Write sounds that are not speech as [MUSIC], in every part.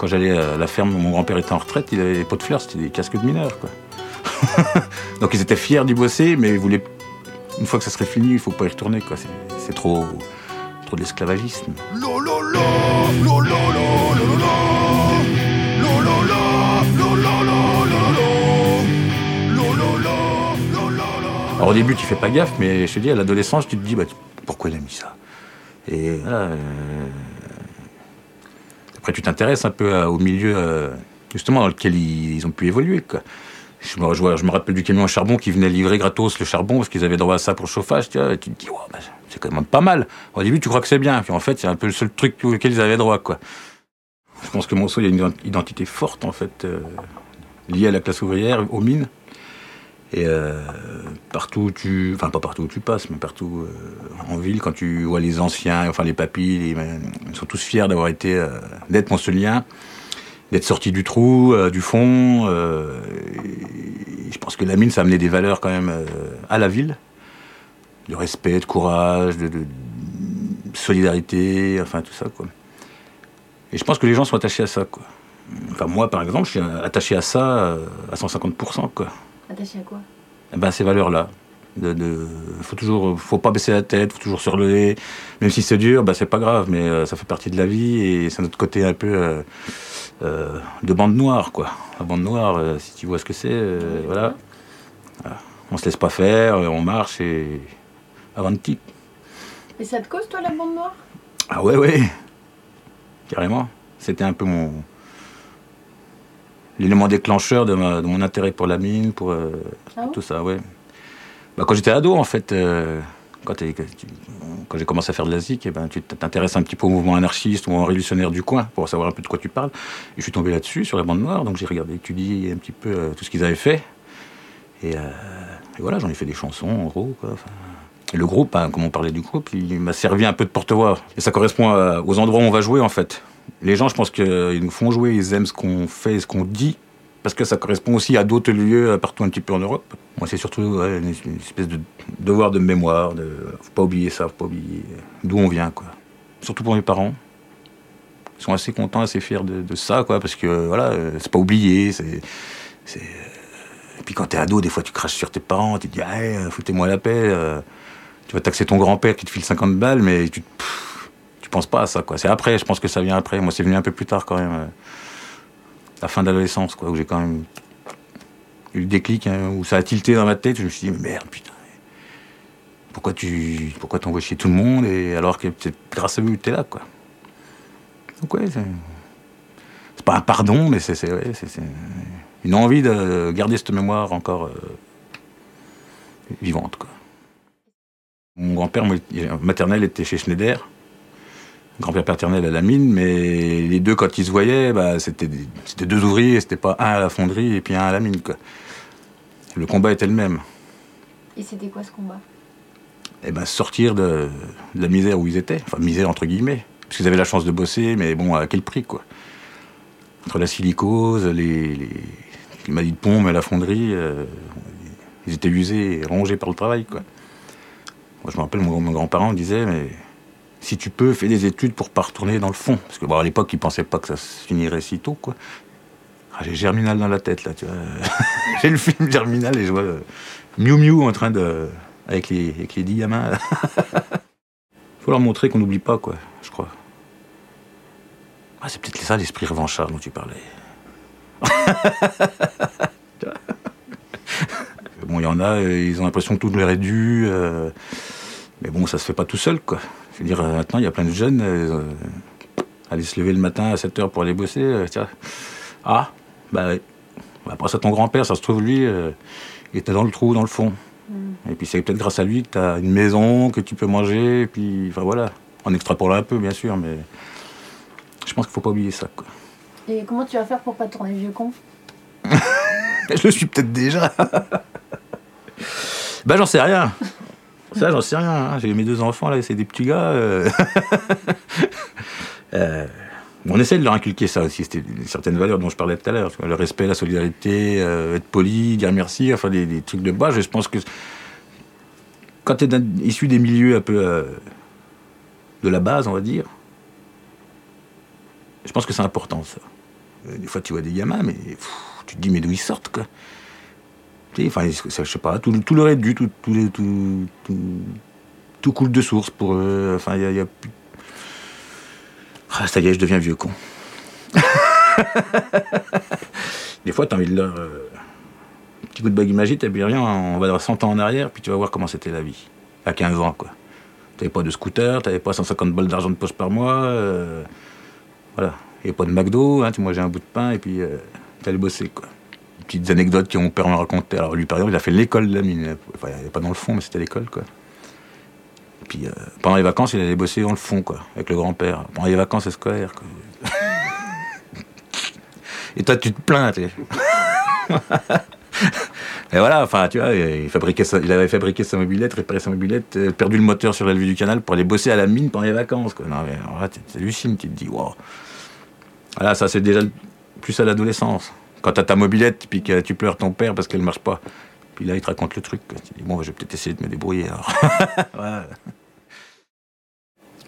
Quand j'allais à la ferme où mon grand-père était en retraite, il avait des pots de fleurs, c'était des casques de mineurs. Quoi. Donc ils étaient fiers d'y bosser, mais ils voulaient, une fois que ça serait fini, il faut pas y retourner. Quoi. C'est, c'est trop, trop de l'esclavagisme. Alors au début, tu fais pas gaffe, mais je te dis, à l'adolescence, tu te dis, bah, pourquoi il a mis ça Et voilà, euh, Après, tu t'intéresses un peu euh, au milieu, euh, justement, dans lequel ils, ont pu évoluer. Je me, rappelle du camion à charbon qui venait livrer gratos le charbon parce qu'ils avaient droit à ça pour le chauffage. Tu, te dis, bah, c'est quand même pas mal. Au début, tu crois que c'est bien. Puis en fait, c'est un peu le seul truc auquel ils avaient droit. Je pense que Monceau, il y a une identité forte, en fait, liée à la classe ouvrière, aux mines. Et euh, partout où tu, enfin pas partout où tu passes, mais partout euh, en ville, quand tu vois les anciens, enfin les papilles, ils sont tous fiers d'avoir été, euh, d'être monceliens, d'être sortis du trou, du fond. je pense que la mine, ça a amené des valeurs quand même à la ville, de respect, de courage, de, de, solidarité, enfin tout ça quoi. Et je pense que les gens sont attachés à ça quoi. Enfin moi par exemple, je suis attaché à ça à 150% quoi. Attaché à quoi eh ben, Ces valeurs-là. De, de, faut toujours, faut pas baisser la tête, faut toujours se relever. Même si c'est dur, ben, c'est pas grave, mais euh, ça fait partie de la vie et c'est notre côté un peu euh, euh, de bande noire, quoi. La bande noire, si tu vois ce que c'est, voilà. voilà. On se laisse pas faire, on marche et avanti. Et ça te cause, toi, la bande noire? Ah ouais, ouais, carrément. C'était un peu mon, l'élément déclencheur de, mon intérêt pour la mine, pour, euh, ah tout ça, ouais. Bah, quand j'étais ado, en fait, euh, quand, quand j'ai commencé à faire de la ZIC, eh ben, tu t'intéresses un petit peu au mouvement anarchiste ou au révolutionnaire du coin pour savoir un peu de quoi tu parles. Et je suis tombé là-dessus, sur la bande noire, donc j'ai regardé, étudié un petit peu euh, tout ce qu'ils avaient fait. Et, voilà, j'en ai fait des chansons, en gros. Quoi. le groupe, hein, comme on parlait du groupe, il m'a servi un peu de porte-voix. Et ça correspond aux endroits où on va jouer, en fait les gens, je pense qu'ils nous font jouer, ils aiment ce qu'on fait et ce qu'on dit, parce que ça correspond aussi à d'autres lieux partout un petit peu en Europe. Moi, c'est surtout une, espèce de devoir de mémoire, de faut pas oublier ça, faut pas oublier d'où on vient, quoi. Surtout pour mes parents. Ils sont assez contents, assez fiers de, ça, quoi, parce que voilà, c'est pas oublié. Et puis quand t'es ado, des fois tu craches sur tes parents, tu te dis, ah, foutez-moi la paix. Euh, tu vas taxer ton grand-père qui te file 50 balles, mais tu je pense pas à ça, quoi. C'est après, je pense que ça vient après. Moi, c'est venu un peu plus tard, quand même. Euh, la fin d'adolescence, quoi, où j'ai quand même eu le déclic, hein, où ça a tilté dans ma tête. Je me suis dit, mais merde, putain. Pourquoi tu pourquoi t'envoies chier tout le monde et alors que grâce à lui que t'es là, quoi. Donc, ouais, c'est pas un pardon, mais c'est une envie de garder cette mémoire encore euh, vivante, quoi. Mon grand-père maternel était chez Schneider grand-père paternel à la mine, mais les deux, quand ils se voyaient, bah, c'était deux ouvriers, c'était pas un à la fonderie et puis un à la mine. Quoi. Le combat était le même. Et c'était quoi ce combat? Eh ben, sortir de, la misère où ils étaient, enfin misère entre guillemets, parce qu'ils avaient la chance de bosser, mais bon, à quel prix quoi? Entre la silicose, les, les, les de pompe et la fonderie, euh, ils étaient usés et rongés par le travail quoi. Moi, je me rappelle, mon, mon grand-parent disait, mais si tu peux, fais des études pour pas retourner dans le fond. Parce que bon, à l'époque, ils pensaient pas que ça se finirait si tôt, quoi. Ah, j'ai Germinal dans la tête, là, tu vois. [LAUGHS] j'ai le film Germinal et je vois euh, Miu Miu en train de. avec les, avec les dix gamins. [LAUGHS] Faut leur montrer qu'on n'oublie pas, quoi, je crois. Ah, c'est peut-être ça l'esprit revanchard dont tu parlais. [LAUGHS] bon, il y en a, euh, ils ont l'impression que tout leur est dû. Euh, mais bon, ça se fait pas tout seul, quoi. Dire, euh, maintenant, il y a plein de jeunes, euh, aller se lever le matin à 7 h pour aller bosser. Euh, tiens. Ah, bah oui. Après ça, ton grand-père, ça se trouve, lui, il était dans le trou, dans le fond. Mm. Et puis c'est peut-être grâce à lui que tu as une maison, que tu peux manger, et puis, enfin voilà. En extrapolant un peu, bien sûr, mais je pense qu'il faut pas oublier ça, quoi. Et comment tu vas faire pour pas tourner vieux con? [LAUGHS] Je le suis peut-être déjà. [LAUGHS] bah j'en sais rien. [LAUGHS] Ça, j'en sais rien. Hein. J'ai mes deux enfants, là, c'est des petits gars. Euh. [LAUGHS] euh... on essaie de leur inculquer ça aussi, c'était certaines valeurs dont je parlais tout à l'heure. Le respect, la solidarité, euh, être poli, dire merci, enfin des, trucs de base. Je pense que quand tu es issu des milieux un peu de la base, on va dire, je pense que c'est important ça. Des fois, tu vois des gamins, mais tu te dis, mais d'où ils sortent, quoi? Enfin, je sais pas, tout, leur est dû, tout, tout, tout, tout, coule de source pour eux. Enfin, il y a, Ah, ça y est, je deviens vieux con. [LAUGHS] Des fois, tu as envie de leur. Euh, petit coup de bague magique, t'as bien rien, on va dans 100 ans en arrière, puis tu vas voir comment c'était la vie. À 15 ans, quoi. T'avais pas de scooter, t'avais pas 150 balles d'argent de poche par mois. Euh, voilà. A pas de McDo, hein, tu mangeais un bout de pain et puis euh, t'allais bosser, quoi. Petites anecdotes que mon père m'a raconté. Alors, lui, par exemple, il a fait l'école de la mine. Enfin, pas dans le fond, mais c'était l'école, quoi. Puis euh, pendant les vacances, il allait bosser dans le fond, quoi, avec le grand-père. Pendant les vacances scolaires, quoi. [LAUGHS] Et toi, tu te plains, tu [LAUGHS] Et voilà, enfin, tu vois, il, fabriquait il avait fabriqué sa mobilette, réparé sa mobilette, euh, perdu le moteur sur la vue du canal pour aller bosser à la mine pendant les vacances. Quoi. Non, mais là, hallucines, tu te dis, wow. Voilà, ça, c'est déjà plus à l'adolescence. Quand t'as ta mobilette, puis que tu pleures ton père parce qu'elle marche pas. Puis là, il te raconte le truc. Tu dis, bon, bah, je vais peut-être essayer de me débrouiller. [LAUGHS]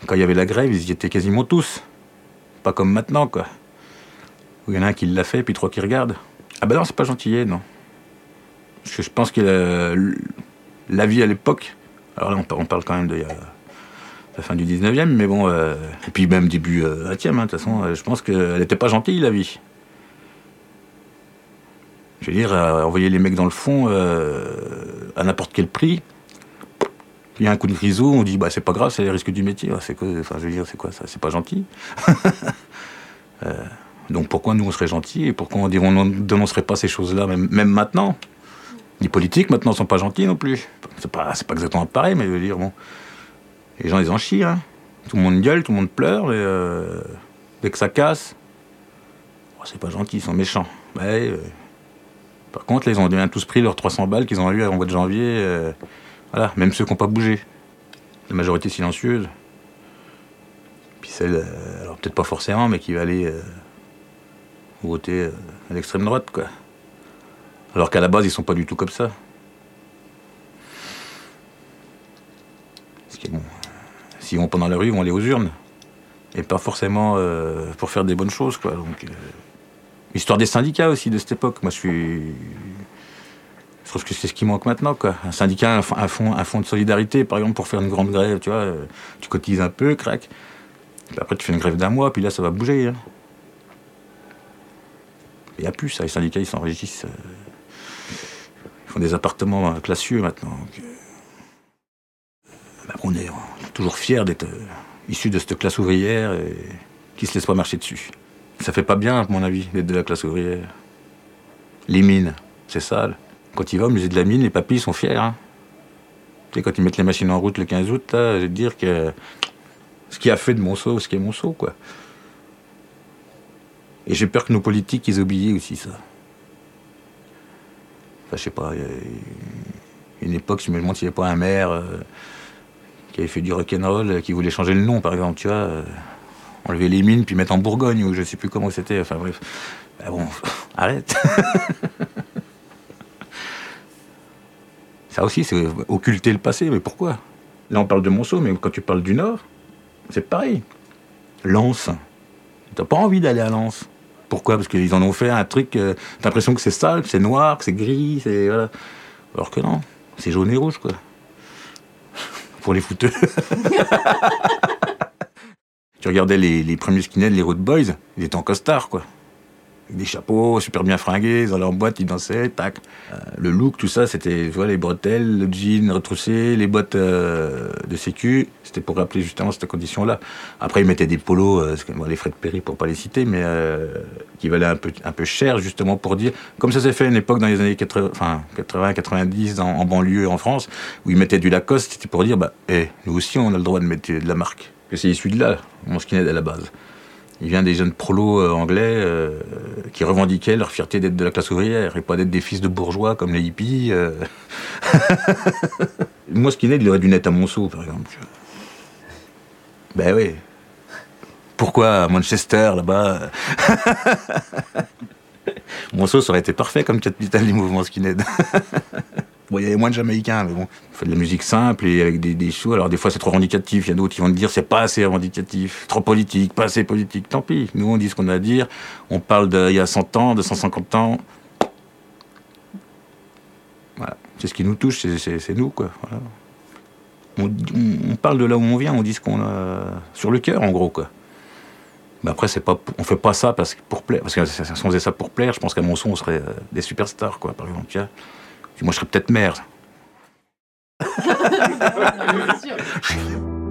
Quand il y avait la grève, ils y étaient quasiment tous. Pas comme maintenant, quoi. Il y en a un qui l'a fait, puis trois qui regardent. Ah ben non, c'est pas gentil, non. Parce que je pense que la, vie à l'époque, alors là on, parle quand même de la fin du 19e, mais bon, euh, et puis même début 20e, euh, hein, de toute façon, euh, je pense qu'elle n'était pas gentille la vie. Je veux dire, envoyer les mecs dans le fond à n'importe quel prix, il y a un coup de grisou, on dit bah c'est pas grave, c'est les risques du métier. C'est quoi, je veux dire, c'est quoi ça? C'est pas gentil? [LAUGHS] donc pourquoi nous on serait gentils et pourquoi on ne dénoncerait pas ces choses-là, même, maintenant? Les politiques maintenant sont pas gentils non plus. C'est pas, pas exactement pareil, mais je veux dire, bon. Les gens, ils en chient, hein. Tout le monde gueule, tout le monde pleure, euh, dès que ça casse, oh, c'est pas gentil, ils sont méchants. Euh, par contre, ils ont bien tous pris leurs 300 balles qu'ils ont eu en mois de janvier. Euh, voilà, même ceux qui n'ont pas bougé. La majorité silencieuse. Puis celle, alors peut-être pas forcément, mais qui va aller voter à l'extrême droite, quoi. Alors qu'à la base, ils sont pas du tout comme ça. Parce que bon, s'ils vont pendant la rue, ils vont aller aux urnes. Et pas forcément euh, pour faire des bonnes choses, quoi. Donc, euh, histoire des syndicats aussi de cette époque. Moi, je suis. Je trouve que c'est ce qui manque maintenant, quoi. Un syndicat, un, fonds, un de solidarité, par exemple, pour faire une grande grève, tu vois. Euh, tu cotises un peu, crac. après, tu fais une grève d'un mois, puis là, ça va bouger. Hein. Il n'y a plus ça. Les syndicats, ils s'enregistrent font des appartements classieux maintenant. Euh, bah, on est toujours fiers d'être euh, issus de cette classe ouvrière et qui se laisse pas marcher dessus. Ça fait pas bien, à mon avis, d'être de la classe ouvrière. Les mines, c'est sale. Quand il va au musée de la mine, les papilles sont fiers. Hein. Tu sais, quand ils mettent les machines en route le 15 août, là, je vais te dire que ce qui a fait de Monceau, ce qui est Monceau, quoi. Et j'ai peur que nos politiques, ils oublient aussi ça je sais pas, une époque, je me demande s'il n'y avait pas un maire euh, qui avait fait du rock'n'roll, euh, qui voulait changer le nom, par exemple, tu vois. Euh, enlever les mines, puis mettre en Bourgogne, ou je sais plus comment c'était, enfin bref. Bah bon, [LAUGHS] arrête Ça aussi, c'est occulter le passé, mais pourquoi? Là, on parle de Monceau, mais quand tu parles du Nord, c'est pareil. Lens. T'as pas envie d'aller à Lens. Pourquoi? Parce qu'ils en ont fait un truc, euh, t'as l'impression que c'est sale, que c'est noir, que c'est gris, c'est. Alors que non, c'est jaune et rouge, quoi. Pour les fouteux. [LAUGHS] tu regardais les, les premiers skinheads, les Road Boys, ils étaient en costard, quoi des chapeaux super bien fringués, dans leur boîte, ils dansaient, tac. Euh, le look, tout ça, c'était vois, les bretelles, le jean retroussé, les bottes euh, de sécu. C'était pour rappeler justement cette condition-là. Après, ils mettaient des polos, euh, les frais de péri pour pas les citer, mais qui valaient un peu, cher justement pour dire, comme ça s'est fait à une époque dans les années 80, enfin, 80 90 en, banlieue en France, où ils mettaient du Lacoste, c'était pour dire, bah, hey, eh, nous aussi on a le droit de mettre de la marque. Que c'est issu de là, mon skinhead à la base. Il vient des jeunes prolos euh, anglais euh, qui revendiquaient leur fierté d'être de la classe ouvrière et pas d'être des fils de bourgeois comme les hippies. Euh. [LAUGHS] Moi, il aurait dû naître à Monceau, par exemple. Ben oui. Pourquoi Manchester, là-bas? [LAUGHS] Monceau, ça aurait été parfait comme capitale du mouvement skinhead. [LAUGHS] Il y avait moins de Jamaïcains, mais bon, on fait de la musique simple et avec des, des. Alors des fois c'est trop revendicatif, il y a d'autres qui vont te dire c'est pas assez revendicatif, trop politique, pas assez politique. Tant pis, nous on dit ce qu'on a à dire. On parle d'il y a 100 ans, de 150 ans. Voilà, c'est ce qui nous touche, c'est nous quoi. On, parle de là où on vient, on dit ce qu'on a sur le cœur en gros quoi. Mais après, c'est pas, on fait pas ça parce pour plaire. Parce que si on faisait ça pour plaire, je pense qu'à mon son, on serait euh, des superstars, quoi, par exemple. Moi, je serais peut-être maire. [LAUGHS] [LAUGHS]